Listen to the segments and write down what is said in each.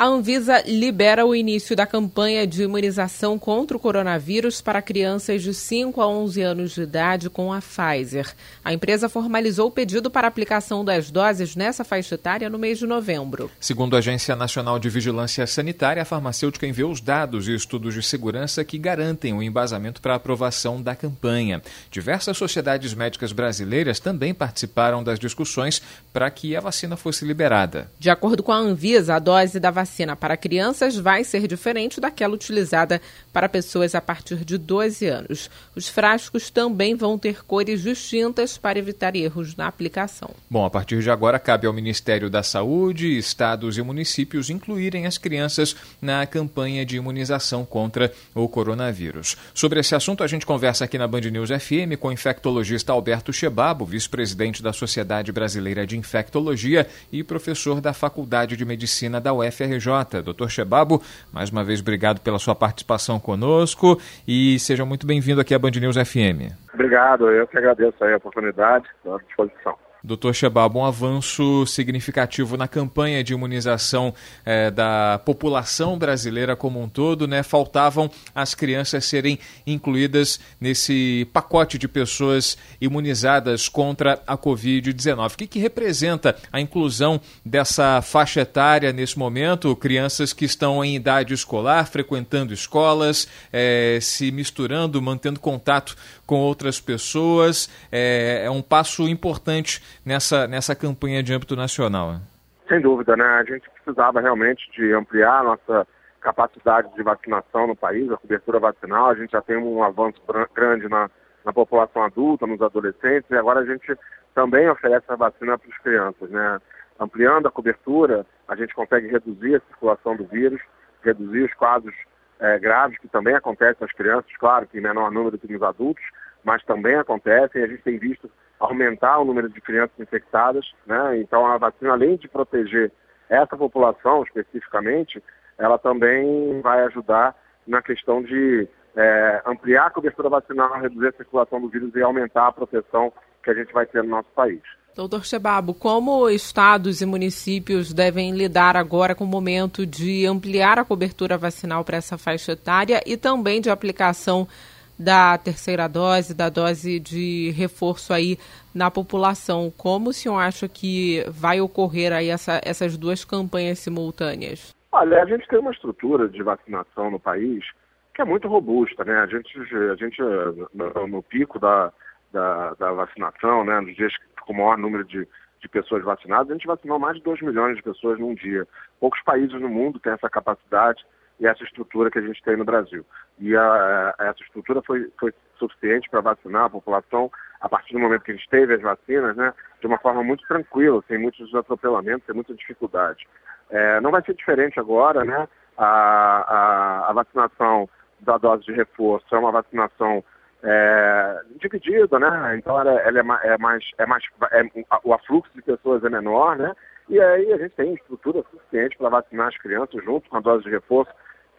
A Anvisa libera o início da campanha de imunização contra o coronavírus para crianças de 5 a 11 anos de idade com a Pfizer. A empresa formalizou o pedido para aplicação das doses nessa faixa etária no mês de novembro. Segundo a Agência Nacional de Vigilância Sanitária, a farmacêutica enviou os dados e estudos de segurança que garantem o embasamento para a aprovação da campanha. Diversas sociedades médicas brasileiras também participaram das discussões para que a vacina fosse liberada. De acordo com a Anvisa, a dose da vacina vacina para crianças vai ser diferente daquela utilizada para pessoas a partir de 12 anos. Os frascos também vão ter cores distintas para evitar erros na aplicação. Bom, a partir de agora cabe ao Ministério da Saúde, estados e municípios incluírem as crianças na campanha de imunização contra o coronavírus. Sobre esse assunto, a gente conversa aqui na Band News FM com o infectologista Alberto Chebabo, vice-presidente da Sociedade Brasileira de Infectologia e professor da Faculdade de Medicina da UFRJ. FRJ. Doutor Chebabo, mais uma vez obrigado pela sua participação conosco e seja muito bem-vindo aqui à Band News FM. Obrigado, eu que agradeço a oportunidade, à disposição. Doutor Chebab, um avanço significativo na campanha de imunização eh, da população brasileira como um todo, né? Faltavam as crianças serem incluídas nesse pacote de pessoas imunizadas contra a Covid-19. O que, que representa a inclusão dessa faixa etária nesse momento? Crianças que estão em idade escolar, frequentando escolas, eh, se misturando, mantendo contato com outras pessoas. É, é um passo importante nessa, nessa campanha de âmbito nacional. Né? Sem dúvida, né? A gente precisava realmente de ampliar a nossa capacidade de vacinação no país, a cobertura vacinal. A gente já tem um avanço grande na, na população adulta, nos adolescentes, e agora a gente também oferece a vacina para as crianças, né? Ampliando a cobertura, a gente consegue reduzir a circulação do vírus, reduzir os casos é, graves que também acontecem nas crianças, claro que em menor número que nos adultos, mas também acontecem. A gente tem visto aumentar o número de crianças infectadas, né? Então a vacina, além de proteger essa população especificamente, ela também vai ajudar na questão de é, ampliar a cobertura vacinal, reduzir a circulação do vírus e aumentar a proteção que a gente vai ter no nosso país. Doutor Chebabo, como estados e municípios devem lidar agora com o momento de ampliar a cobertura vacinal para essa faixa etária e também de aplicação da terceira dose, da dose de reforço aí na população. Como o senhor acha que vai ocorrer aí essa, essas duas campanhas simultâneas? Olha, a gente tem uma estrutura de vacinação no país que é muito robusta, né? A gente, a gente no, no pico da, da, da, vacinação, né, nos dias com o maior número de, de pessoas vacinadas, a gente vacinou mais de 2 milhões de pessoas num dia. Poucos países no mundo têm essa capacidade e essa estrutura que a gente tem no Brasil. E a, a, essa estrutura foi, foi suficiente para vacinar a população a partir do momento que a gente teve as vacinas, né, de uma forma muito tranquila, sem muitos atropelamentos, sem muita dificuldade. É, não vai ser diferente agora, né? A, a, a, vacinação da dose de reforço é uma vacinação é, dividida, né? Então ela, ela é, é, mais, é mais, é, o afluxo de pessoas é menor, né? E aí a gente tem estrutura suficiente para vacinar as crianças junto com a dose de reforço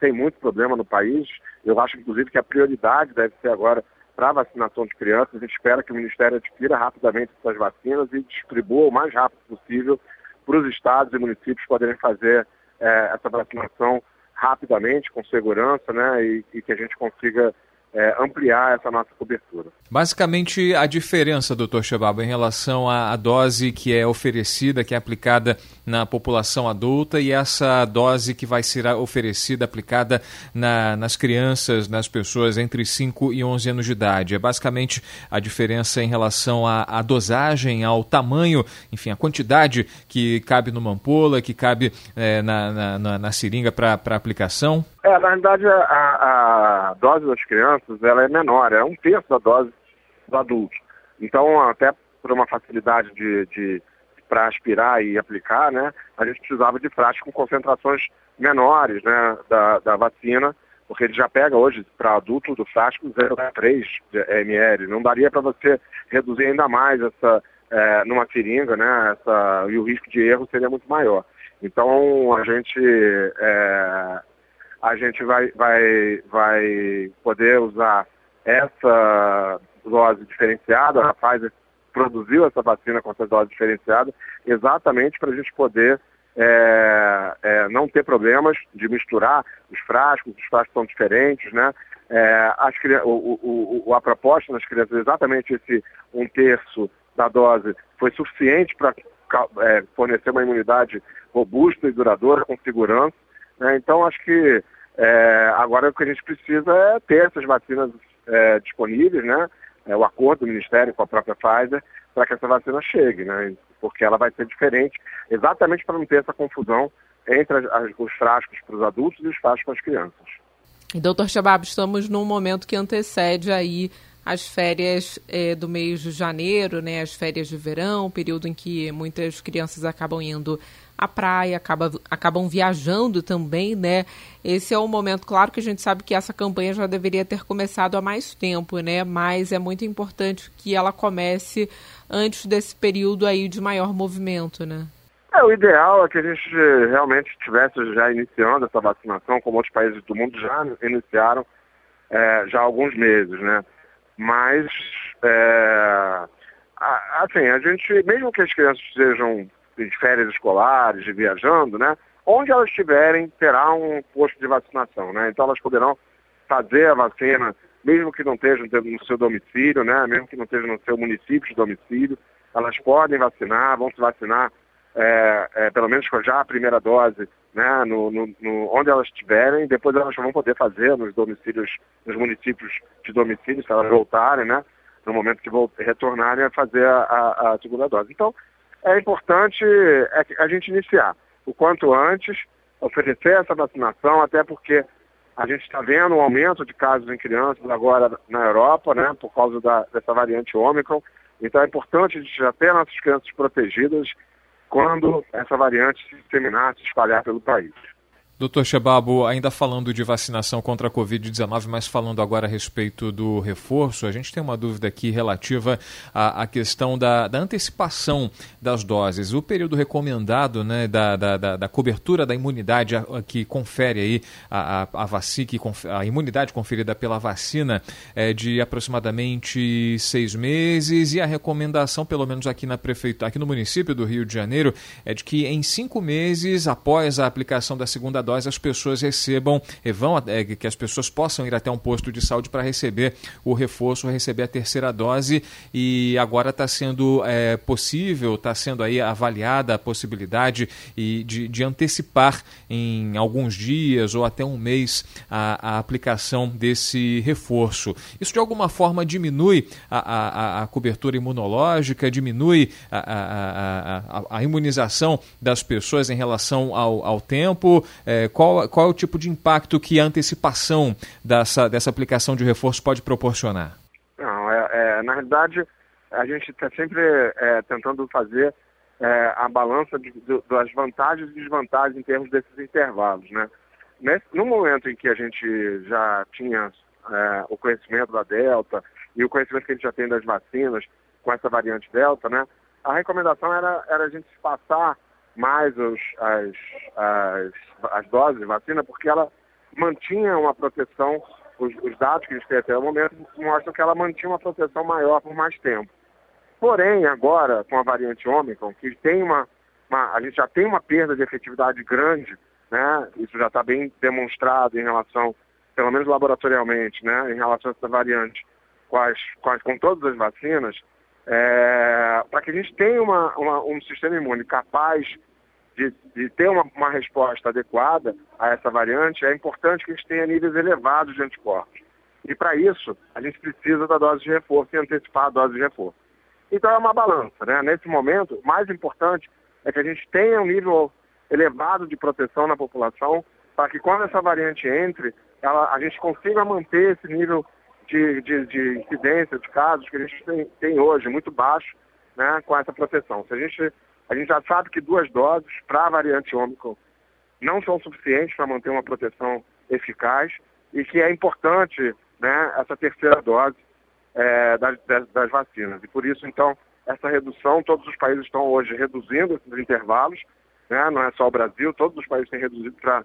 tem muito problema no país. Eu acho, inclusive, que a prioridade deve ser agora para a vacinação de crianças. A gente espera que o Ministério adquira rapidamente essas vacinas e distribua o mais rápido possível para os estados e municípios poderem fazer é, essa vacinação rapidamente, com segurança, né, e, e que a gente consiga é, ampliar essa nossa cobertura. Basicamente, a diferença, doutor Chebaba, em relação à, à, dose que é oferecida, que é aplicada na população adulta e essa dose que vai ser oferecida, aplicada na, nas crianças, nas pessoas entre 5 e 11 anos de idade. É basicamente a diferença em relação à, à dosagem, ao tamanho, enfim, a quantidade que cabe numa ampola, que cabe é, na, na, na, seringa para aplicação? É, na realidade, a, a dose das crianças ela é menor, é um terço da dose do adulto. Então, até por uma facilidade de, de para aspirar e aplicar, né, a gente precisava de frascos com concentrações menores né, da, da vacina, porque ele já pega hoje para adulto do frasco 0,3 ml. Não daria para você reduzir ainda mais essa é, numa seringa, né, essa, e o risco de erro seria muito maior. Então a gente é, a gente vai, vai, vai poder usar essa dose diferenciada, a Pfizer produziu essa vacina com essa dose diferenciada, exatamente para a gente poder é, é, não ter problemas de misturar os frascos, os frascos são diferentes, né? É, as, o, o, a proposta nas crianças, exatamente esse um terço da dose, foi suficiente para é, fornecer uma imunidade robusta e duradoura, com segurança. Né? Então, acho que é, agora o que a gente precisa é ter essas vacinas é, disponíveis, né? É, o acordo do Ministério com a própria Pfizer, para que essa vacina chegue, né? porque ela vai ser diferente, exatamente para não ter essa confusão entre as, as, os frascos para os adultos e os frascos para as crianças. E, doutor Chabab, estamos num momento que antecede aí as férias é, do mês de janeiro, né, as férias de verão, período em que muitas crianças acabam indo à praia, acaba, acabam viajando também, né? Esse é o momento, claro que a gente sabe que essa campanha já deveria ter começado há mais tempo, né? Mas é muito importante que ela comece antes desse período aí de maior movimento, né? É, o ideal é que a gente realmente estivesse já iniciando essa vacinação, como outros países do mundo já iniciaram é, já há alguns meses, né? Mas, é, assim, a gente, mesmo que as crianças estejam em férias escolares, viajando, né? Onde elas estiverem, terá um posto de vacinação, né? Então elas poderão fazer a vacina, mesmo que não estejam no seu domicílio, né? Mesmo que não estejam no seu município de domicílio, elas podem vacinar, vão se vacinar é, é, pelo menos com já a primeira dose, né, no, no, no, onde elas estiverem, depois elas vão poder fazer nos domicílios, nos municípios de domicílio, se elas voltarem, né, no momento que retornarem a fazer a, a, segunda dose. Então, é importante é a gente iniciar o quanto antes, oferecer essa vacinação, até porque a gente está vendo um aumento de casos em crianças agora na Europa, né, por causa da, dessa variante Ômicron. Então é importante a gente já ter nossas crianças protegidas quando essa variante se disseminar, se espalhar pelo país. Doutor Chebabo, ainda falando de vacinação contra a Covid-19, mas falando agora a respeito do reforço, a gente tem uma dúvida aqui relativa à, à questão da, da, antecipação das doses. O período recomendado né, da, da, da cobertura da imunidade a, a, que confere aí a, a, vacina, a imunidade conferida pela vacina é de aproximadamente seis meses e a recomendação, pelo menos aqui na prefeitura, aqui no município do Rio de Janeiro, é de que em cinco meses após a aplicação da segunda dose as pessoas recebam, vão, é, que as pessoas possam ir até um posto de saúde para receber o reforço, receber a terceira dose e agora está sendo é, possível, está sendo aí avaliada a possibilidade e de, de, antecipar em alguns dias ou até um mês a, a, aplicação desse reforço. Isso de alguma forma diminui a, a, a cobertura imunológica, diminui a, a, imunização das pessoas em relação ao, ao tempo. É, qual, qual é o tipo de impacto que a antecipação dessa, dessa aplicação de reforço pode proporcionar? Não, é, é na realidade, a gente está sempre é, tentando fazer é, a balança de, das vantagens e desvantagens em termos desses intervalos. Né? Nesse, no momento em que a gente já tinha é, o conhecimento da Delta e o conhecimento que a gente já tem das vacinas com essa variante Delta, né, a recomendação era, era a gente passar mais os, as, as, as doses de vacina, porque ela mantinha uma proteção, os, os dados que a gente tem até o momento mostram que ela mantinha uma proteção maior por mais tempo. Porém, agora, com a variante Ômicron, que tem uma, uma, a gente já tem uma perda de efetividade grande, né? Isso já está bem demonstrado em relação, pelo menos laboratorialmente, né? Em relação a essa variante, com, as, com, as, com todas as vacinas, é, para que a gente tenha uma, uma, um sistema imune capaz de, de ter uma, uma, resposta adequada a essa variante, é importante que a gente tenha níveis elevados de anticorpos. E para isso, a gente precisa da dose de reforço e antecipar a dose de reforço. Então é uma balança, né? Nesse momento, o mais importante é que a gente tenha um nível elevado de proteção na população para que quando essa variante entre, ela, a gente consiga manter esse nível de, de, de incidência de casos que a gente tem, tem, hoje, muito baixo, né, com essa proteção. Se a, gente, a gente já sabe que duas doses para a variante Ômicron não são suficientes para manter uma proteção eficaz e que é importante né, essa terceira dose é, das, das, das vacinas. E por isso, então, essa redução, todos os países estão hoje reduzindo esses intervalos, né? não é só o Brasil, todos os países têm reduzido para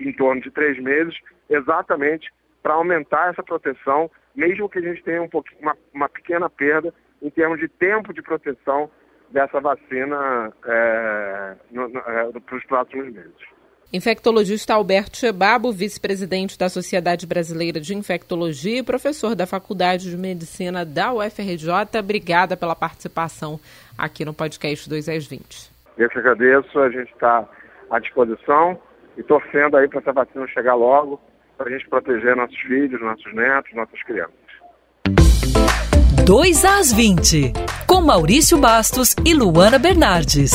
em torno de três meses, exatamente para aumentar essa proteção, mesmo que a gente tenha um uma, uma pequena perda em termos de tempo de proteção dessa vacina é, é, para os próximos meses. Infectologista Alberto Chebabo, vice-presidente da Sociedade Brasileira de Infectologia e professor da Faculdade de Medicina da UFRJ, obrigada pela participação aqui no podcast 2 às 20. Eu que agradeço, a gente está à disposição e torcendo aí para essa vacina chegar logo, para a gente proteger nossos filhos, nossos netos, nossas crianças. 2 às 20, com Maurício Bastos e Luana Bernardes.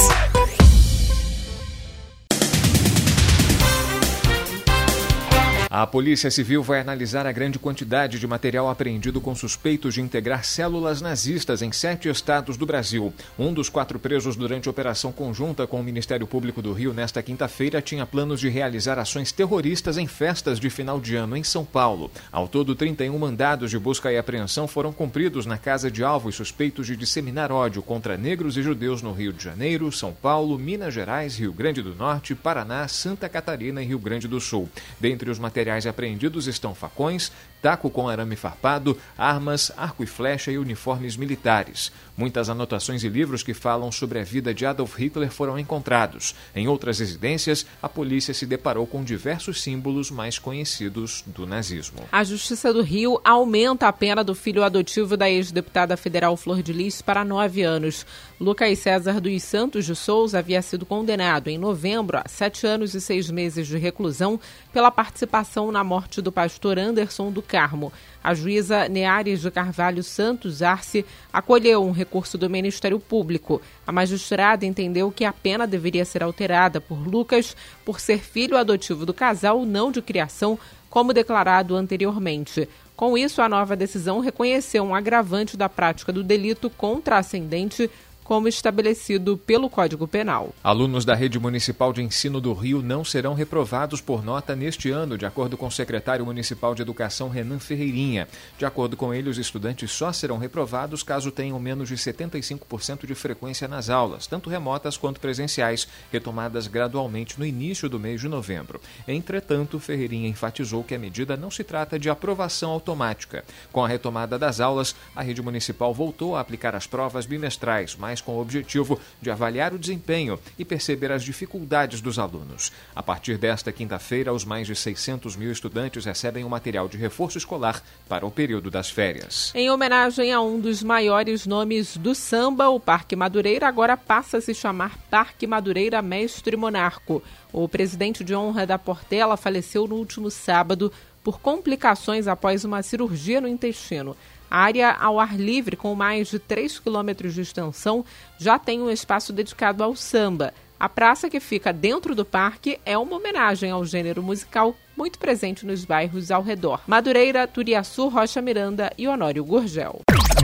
A Polícia Civil vai analisar a grande quantidade de material apreendido com suspeitos de integrar células nazistas em sete estados do Brasil. Um dos quatro presos durante a operação conjunta com o Ministério Público do Rio nesta quinta-feira tinha planos de realizar ações terroristas em festas de final de ano em São Paulo. Ao todo, 31 mandados de busca e apreensão foram cumpridos na casa de alvos suspeitos de disseminar ódio contra negros e judeus no Rio de Janeiro, São Paulo, Minas Gerais, Rio Grande do Norte, Paraná, Santa Catarina e Rio Grande do Sul. Dentre os materiais materiais apreendidos estão facões, taco com arame farpado, armas, arco e flecha e uniformes militares. Muitas anotações e livros que falam sobre a vida de Adolf Hitler foram encontrados. Em outras residências, a polícia se deparou com diversos símbolos mais conhecidos do nazismo. A Justiça do Rio aumenta a pena do filho adotivo da ex-deputada federal Flor de Lis para nove anos. Lucas César dos Santos de Souza havia sido condenado em novembro a sete anos e seis meses de reclusão pela participação na morte do pastor Anderson do Carmo. A juíza Neares de Carvalho Santos Arce acolheu um recurso do Ministério Público. A magistrada entendeu que a pena deveria ser alterada por Lucas por ser filho adotivo do casal, não de criação, como declarado anteriormente. Com isso, a nova decisão reconheceu um agravante da prática do delito contra ascendente como estabelecido pelo Código Penal. Alunos da Rede Municipal de Ensino do Rio não serão reprovados por nota neste ano, de acordo com o secretário municipal de Educação Renan Ferreirinha. De acordo com ele, os estudantes só serão reprovados caso tenham menos de 75% de frequência nas aulas, tanto remotas quanto presenciais, retomadas gradualmente no início do mês de novembro. Entretanto, Ferreirinha enfatizou que a medida não se trata de aprovação automática. Com a retomada das aulas, a rede municipal voltou a aplicar as provas bimestrais, com o objetivo de avaliar o desempenho e perceber as dificuldades dos alunos. A partir desta quinta-feira, os mais de 600 mil estudantes recebem o material de reforço escolar para o período das férias. Em homenagem a um dos maiores nomes do samba, o Parque Madureira agora passa a se chamar Parque Madureira Mestre Monarco. O presidente de honra da Portela faleceu no último sábado por complicações após uma cirurgia no intestino. A área ao ar livre, com mais de 3 quilômetros de extensão, já tem um espaço dedicado ao samba. A praça que fica dentro do parque é uma homenagem ao gênero musical muito presente nos bairros ao redor. Madureira, Turiaçu, Rocha Miranda e Honório Gurgel.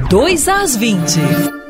2 às 20.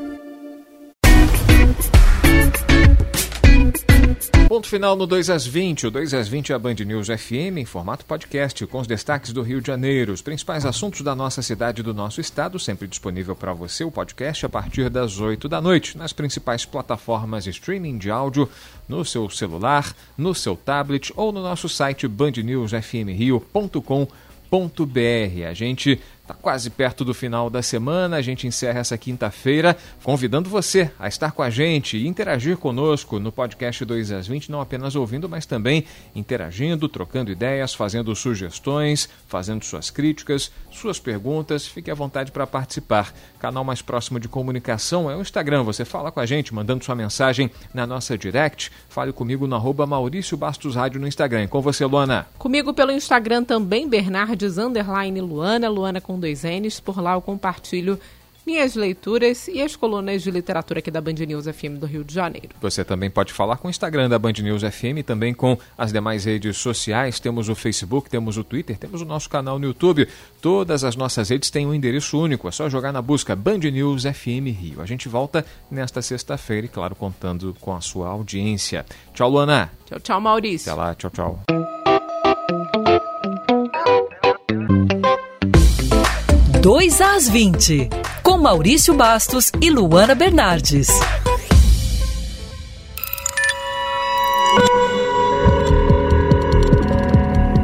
Ponto final no 2 às 20. O 2 às 20 é a Band News FM em formato podcast, com os destaques do Rio de Janeiro, os principais assuntos da nossa cidade e do nosso estado, sempre disponível para você o podcast a partir das 8 da noite, nas principais plataformas streaming de áudio, no seu celular, no seu tablet ou no nosso site bandnewsfmrio.com.br. A gente Está quase perto do final da semana, a gente encerra essa quinta-feira convidando você a estar com a gente e interagir conosco no podcast 2 às 20, não apenas ouvindo, mas também interagindo, trocando ideias, fazendo sugestões, fazendo suas críticas, suas perguntas. Fique à vontade para participar. Canal mais próximo de comunicação é o Instagram. Você fala com a gente, mandando sua mensagem na nossa direct. Fale comigo no arroba Maurício Bastos Rádio no Instagram. Com você, Luana. Comigo pelo Instagram também, Bernardes Luana, Luana com com dois N's. Por lá eu compartilho minhas leituras e as colunas de literatura aqui da Band News FM do Rio de Janeiro. Você também pode falar com o Instagram da Band News FM, também com as demais redes sociais. Temos o Facebook, temos o Twitter, temos o nosso canal no YouTube. Todas as nossas redes têm um endereço único. É só jogar na busca Band News FM Rio. A gente volta nesta sexta-feira e, claro, contando com a sua audiência. Tchau, Luana. Tchau, tchau, Maurício. Até lá. Tchau, tchau. 2 às 20, com Maurício Bastos e Luana Bernardes.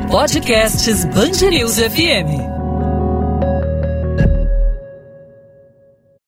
Podcasts Band News FM.